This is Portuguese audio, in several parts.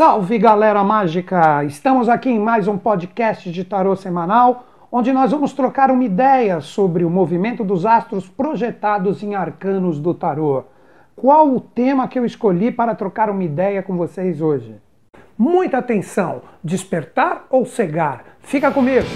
Salve galera mágica! Estamos aqui em mais um podcast de tarô semanal, onde nós vamos trocar uma ideia sobre o movimento dos astros projetados em arcanos do tarô. Qual o tema que eu escolhi para trocar uma ideia com vocês hoje? Muita atenção! Despertar ou cegar? Fica comigo!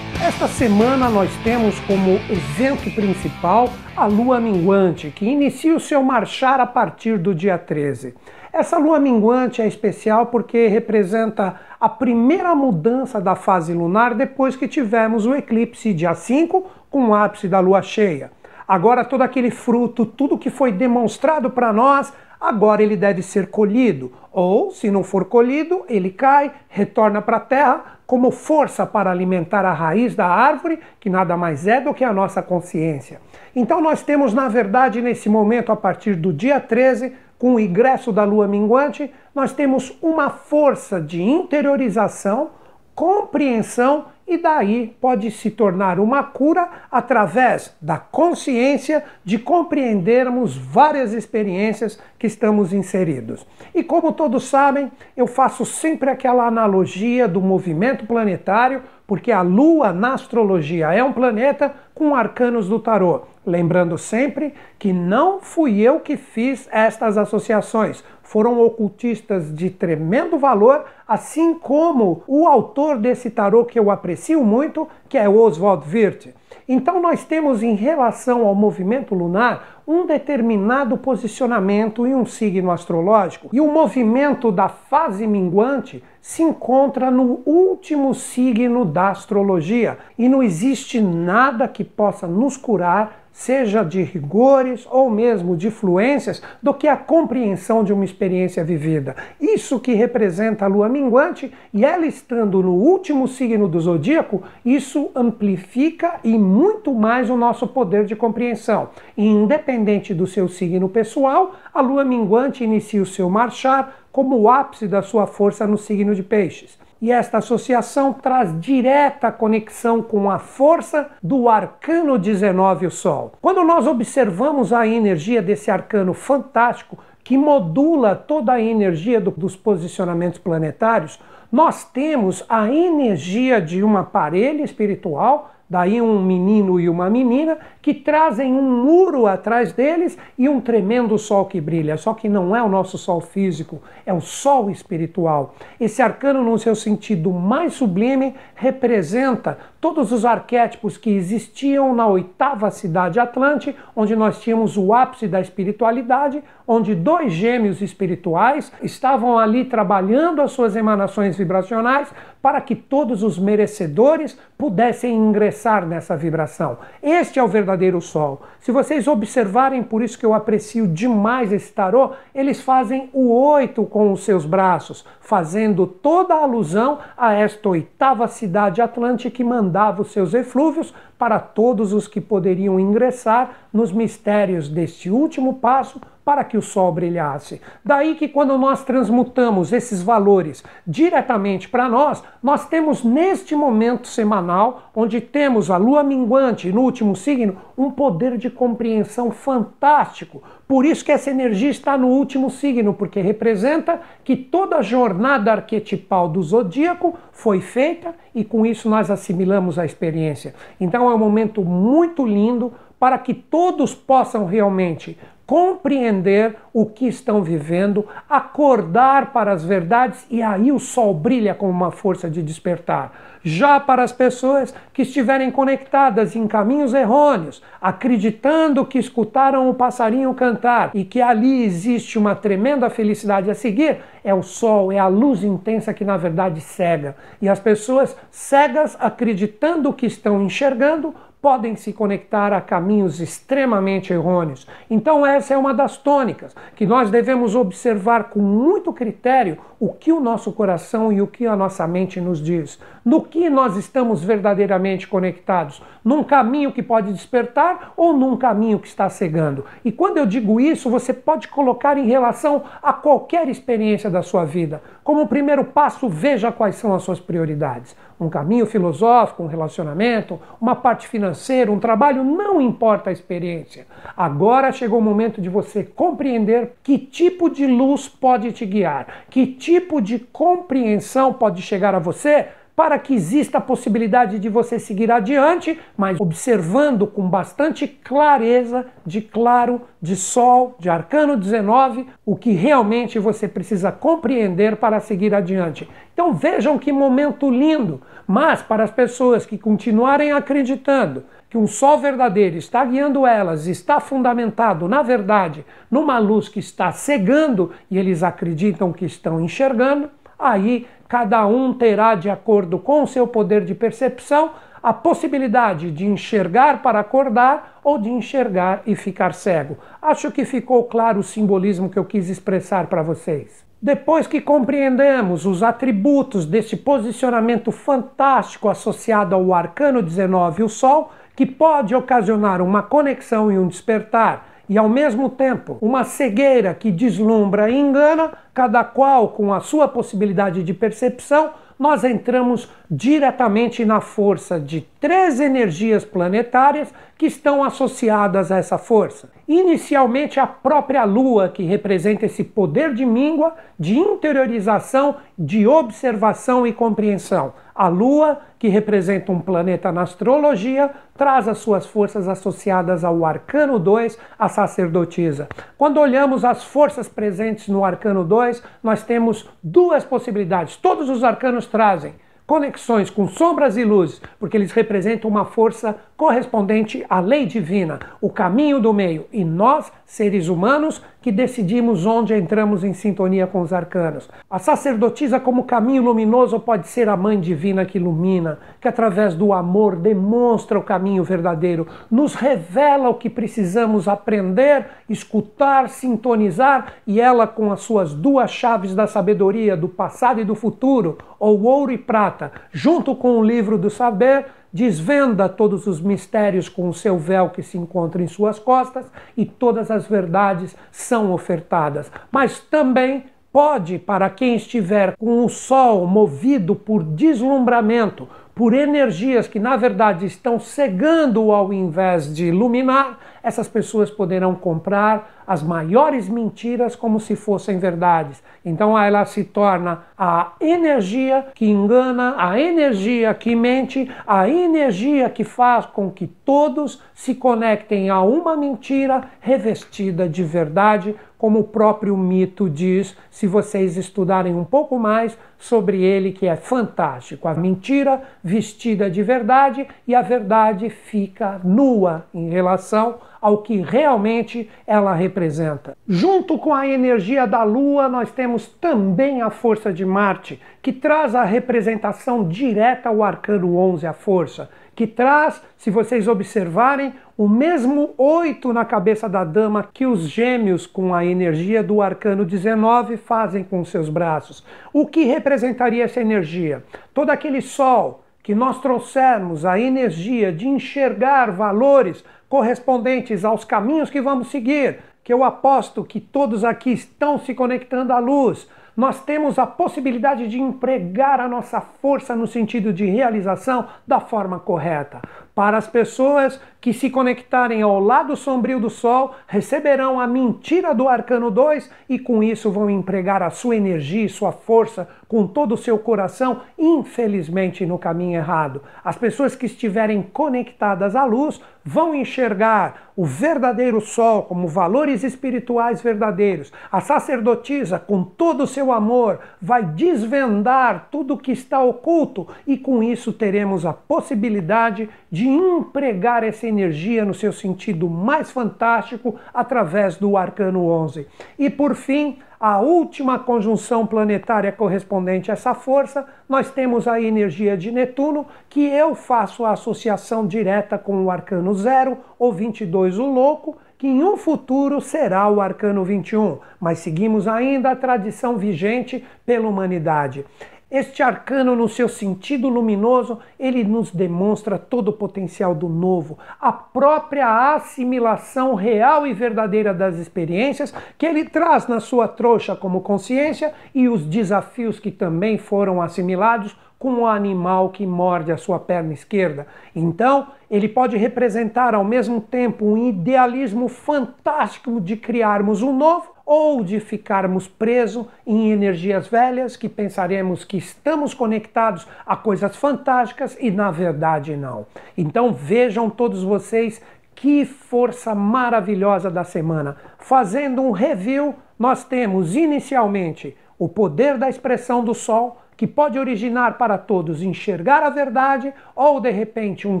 Esta semana nós temos como evento principal a lua minguante, que inicia o seu marchar a partir do dia 13. Essa lua minguante é especial porque representa a primeira mudança da fase lunar depois que tivemos o eclipse dia 5 com o ápice da lua cheia. Agora todo aquele fruto, tudo que foi demonstrado para nós, agora ele deve ser colhido, ou se não for colhido, ele cai, retorna para a terra como força para alimentar a raiz da árvore, que nada mais é do que a nossa consciência. Então nós temos, na verdade, nesse momento, a partir do dia 13, com o ingresso da lua minguante, nós temos uma força de interiorização, compreensão e daí pode se tornar uma cura através da consciência de compreendermos várias experiências que estamos inseridos. E como todos sabem, eu faço sempre aquela analogia do movimento planetário, porque a Lua na astrologia é um planeta com arcanos do tarô. Lembrando sempre que não fui eu que fiz estas associações, foram ocultistas de tremendo valor, assim como o autor desse tarô que eu aprecio muito, que é Oswald Wirth. Então nós temos em relação ao movimento lunar um determinado posicionamento em um signo astrológico, e o movimento da fase minguante se encontra no último signo da astrologia, e não existe nada que possa nos curar seja de rigores ou mesmo de fluências, do que a compreensão de uma experiência vivida. Isso que representa a lua minguante, e ela estando no último signo do zodíaco, isso amplifica e muito mais o nosso poder de compreensão. E independente do seu signo pessoal, a lua minguante inicia o seu marchar como o ápice da sua força no signo de Peixes e esta associação traz direta conexão com a força do arcano 19, o Sol. Quando nós observamos a energia desse arcano fantástico, que modula toda a energia do, dos posicionamentos planetários, nós temos a energia de uma parelha espiritual Daí um menino e uma menina que trazem um muro atrás deles e um tremendo sol que brilha. Só que não é o nosso sol físico, é o sol espiritual. Esse arcano, no seu sentido mais sublime, representa todos os arquétipos que existiam na oitava cidade Atlante, onde nós tínhamos o ápice da espiritualidade, onde dois gêmeos espirituais estavam ali trabalhando as suas emanações vibracionais para que todos os merecedores pudessem ingressar nessa vibração. Este é o verdadeiro sol. Se vocês observarem, por isso que eu aprecio demais esse tarô, eles fazem o oito com os seus braços, fazendo toda a alusão a esta oitava cidade atlântica que mandava os seus eflúvios para todos os que poderiam ingressar nos mistérios deste último passo para que o sol brilhasse. Daí que quando nós transmutamos esses valores diretamente para nós, nós temos neste momento semanal, onde temos a lua minguante no último signo, um poder de compreensão fantástico. Por isso que essa energia está no último signo, porque representa que toda a jornada arquetipal do zodíaco foi feita e com isso nós assimilamos a experiência. Então é um momento muito lindo para que todos possam realmente compreender o que estão vivendo, acordar para as verdades e aí o sol brilha como uma força de despertar. Já para as pessoas que estiverem conectadas em caminhos errôneos, acreditando que escutaram o passarinho cantar e que ali existe uma tremenda felicidade a seguir, é o sol, é a luz intensa que na verdade cega. E as pessoas cegas acreditando que estão enxergando podem se conectar a caminhos extremamente errôneos. Então, essa é uma das tônicas que nós devemos observar com muito critério o que o nosso coração e o que a nossa mente nos diz, no que nós estamos verdadeiramente conectados, num caminho que pode despertar ou num caminho que está cegando. E quando eu digo isso, você pode colocar em relação a qualquer experiência da sua vida. Como primeiro passo, veja quais são as suas prioridades. Um caminho filosófico, um relacionamento, uma parte financeira, um trabalho, não importa a experiência. Agora chegou o momento de você compreender que tipo de luz pode te guiar, que tipo de compreensão pode chegar a você para que exista a possibilidade de você seguir adiante, mas observando com bastante clareza, de claro, de sol, de arcano 19, o que realmente você precisa compreender para seguir adiante. Então vejam que momento lindo, mas para as pessoas que continuarem acreditando que um sol verdadeiro está guiando elas, está fundamentado, na verdade, numa luz que está cegando e eles acreditam que estão enxergando, aí cada um terá, de acordo com o seu poder de percepção, a possibilidade de enxergar para acordar ou de enxergar e ficar cego. Acho que ficou claro o simbolismo que eu quis expressar para vocês. Depois que compreendemos os atributos desse posicionamento fantástico associado ao arcano 19, o Sol, que pode ocasionar uma conexão e um despertar e ao mesmo tempo uma cegueira que deslumbra e engana, cada qual com a sua possibilidade de percepção, nós entramos diretamente na força de três energias planetárias que estão associadas a essa força. Inicialmente, a própria Lua, que representa esse poder de míngua, de interiorização, de observação e compreensão. A Lua, que representa um planeta na astrologia, traz as suas forças associadas ao Arcano 2, a sacerdotisa. Quando olhamos as forças presentes no Arcano 2, nós temos duas possibilidades. Todos os arcanos trazem conexões com sombras e luzes, porque eles representam uma força correspondente à lei divina, o caminho do meio. E nós, seres humanos, que decidimos onde entramos em sintonia com os arcanos. A sacerdotisa, como caminho luminoso, pode ser a mãe divina que ilumina, que através do amor demonstra o caminho verdadeiro, nos revela o que precisamos aprender, escutar, sintonizar, e ela, com as suas duas chaves da sabedoria, do passado e do futuro, ou ouro e prata, junto com o livro do saber, desvenda todos os mistérios com o seu véu que se encontra em suas costas e todas as verdades são ofertadas. Mas também pode, para quem estiver com o sol movido por deslumbramento, por energias que na verdade estão cegando ao invés de iluminar, essas pessoas poderão comprar as maiores mentiras como se fossem verdades. Então ela se torna a energia que engana, a energia que mente, a energia que faz com que todos se conectem a uma mentira revestida de verdade, como o próprio mito diz, se vocês estudarem um pouco mais sobre ele, que é fantástico. A mentira vestida de verdade e a verdade fica nua em relação ao que realmente ela representa. Junto com a energia da Lua, nós temos também a força de Marte, que traz a representação direta ao arcano 11, a força, que traz, se vocês observarem, o mesmo oito na cabeça da dama que os gêmeos com a energia do arcano 19 fazem com seus braços. O que representaria essa energia? Todo aquele sol que nós trouxermos a energia de enxergar valores correspondentes aos caminhos que vamos seguir, que eu aposto que todos aqui estão se conectando à luz. Nós temos a possibilidade de empregar a nossa força no sentido de realização da forma correta. Para as pessoas que se conectarem ao lado sombrio do Sol, receberão a mentira do Arcano 2 e com isso vão empregar a sua energia e sua força com todo o seu coração, infelizmente no caminho errado. As pessoas que estiverem conectadas à luz vão enxergar o verdadeiro sol como valores espirituais verdadeiros. A sacerdotisa, com todo o seu amor, vai desvendar tudo o que está oculto e com isso teremos a possibilidade de empregar essa energia no seu sentido mais fantástico através do arcano 11. E por fim, a última conjunção planetária correspondente a essa força, nós temos a energia de Netuno, que eu faço a associação direta com o arcano 0 ou 22, o louco, que em um futuro será o arcano 21, mas seguimos ainda a tradição vigente pela humanidade. Este arcano, no seu sentido luminoso, ele nos demonstra todo o potencial do novo, a própria assimilação real e verdadeira das experiências que ele traz na sua trouxa como consciência e os desafios que também foram assimilados com o animal que morde a sua perna esquerda. Então, ele pode representar ao mesmo tempo um idealismo fantástico de criarmos um novo ou de ficarmos presos em energias velhas que pensaremos que estamos conectados a coisas fantásticas e na verdade não. Então vejam todos vocês que força maravilhosa da semana. Fazendo um review, nós temos inicialmente o poder da expressão do sol, que pode originar para todos enxergar a verdade, ou de repente um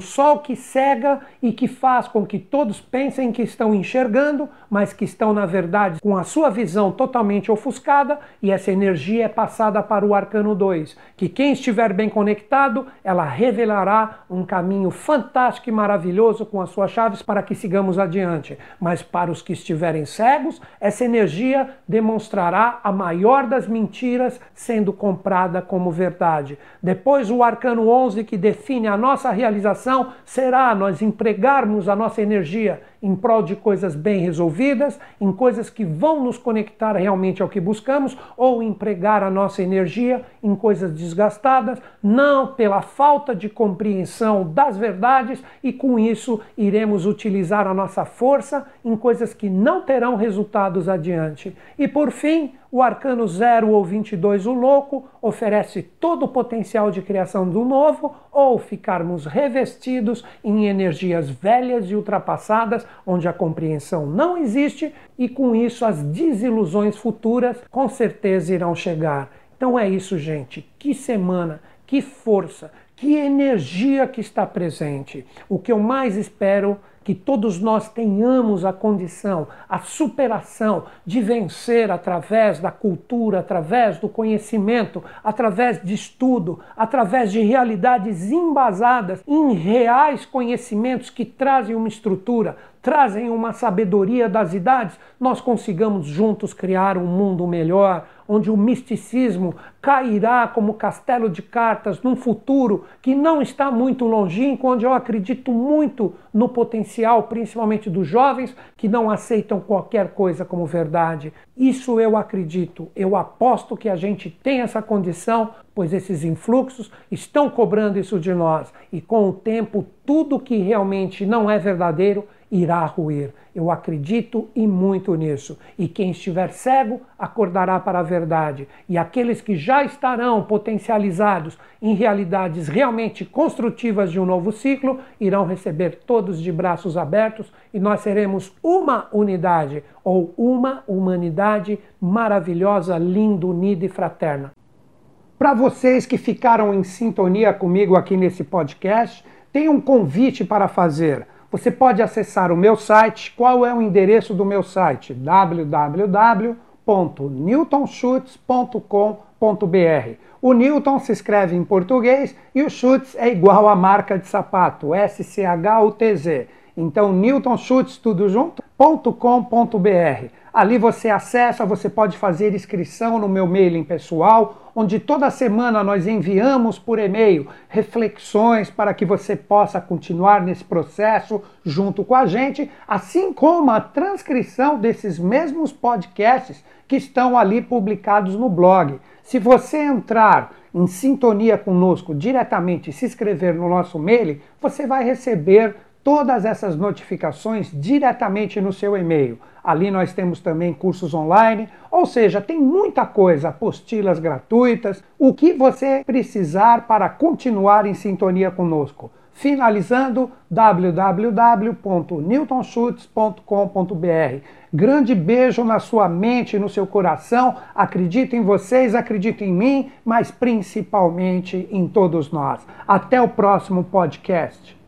sol que cega e que faz com que todos pensem que estão enxergando, mas que estão na verdade com a sua visão totalmente ofuscada, e essa energia é passada para o arcano 2, que quem estiver bem conectado, ela revelará um caminho fantástico e maravilhoso com as suas chaves para que sigamos adiante. Mas para os que estiverem cegos, essa energia demonstrará a maior das mentiras sendo comprada como verdade. Depois, o arcano 11, que define a nossa realização, será nós empregarmos a nossa energia em prol de coisas bem resolvidas, em coisas que vão nos conectar realmente ao que buscamos, ou empregar a nossa energia em coisas desgastadas, não pela falta de compreensão das verdades, e com isso iremos utilizar a nossa força em coisas que não terão resultados adiante. E por fim, o arcano 0 ou 22, o louco, oferece todo o potencial de criação do novo, ou ficarmos revestidos em energias velhas e ultrapassadas, onde a compreensão não existe e com isso as desilusões futuras com certeza irão chegar. Então é isso, gente. Que semana, que força, que energia que está presente. O que eu mais espero que todos nós tenhamos a condição, a superação de vencer através da cultura, através do conhecimento, através de estudo, através de realidades embasadas em reais conhecimentos que trazem uma estrutura, trazem uma sabedoria das idades, nós consigamos juntos criar um mundo melhor, onde o misticismo cairá como castelo de cartas num futuro que não está muito longínquo, onde eu acredito muito no potencial, principalmente dos jovens que não aceitam qualquer coisa como verdade. Isso eu acredito, eu aposto que a gente tem essa condição, pois esses influxos estão cobrando isso de nós e com o tempo tudo que realmente não é verdadeiro irá ruir. Eu acredito e muito nisso. E quem estiver cego acordará para a verdade. E aqueles que já estarão potencializados em realidades realmente construtivas de um novo ciclo irão receber todos de braços abertos e nós seremos uma unidade ou uma humanidade maravilhosa, linda, unida e fraterna. Para vocês que ficaram em sintonia comigo aqui nesse podcast, tenho um convite para fazer você pode acessar o meu site. Qual é o endereço do meu site? www.newtonschutz.com.br. O Newton se escreve em português e o Schutz é igual à marca de sapato, S-C-H-U-T-Z. Então, Newton Schutz, tudo junto.com.br. Ali você acessa, você pode fazer inscrição no meu mailing pessoal, onde toda semana nós enviamos por e-mail reflexões para que você possa continuar nesse processo junto com a gente, assim como a transcrição desses mesmos podcasts que estão ali publicados no blog. Se você entrar em sintonia conosco diretamente e se inscrever no nosso mail, você vai receber todas essas notificações diretamente no seu e-mail. Ali nós temos também cursos online, ou seja, tem muita coisa, apostilas gratuitas, o que você precisar para continuar em sintonia conosco. Finalizando, www.newtonschutz.com.br. Grande beijo na sua mente no seu coração. Acredito em vocês, acredito em mim, mas principalmente em todos nós. Até o próximo podcast.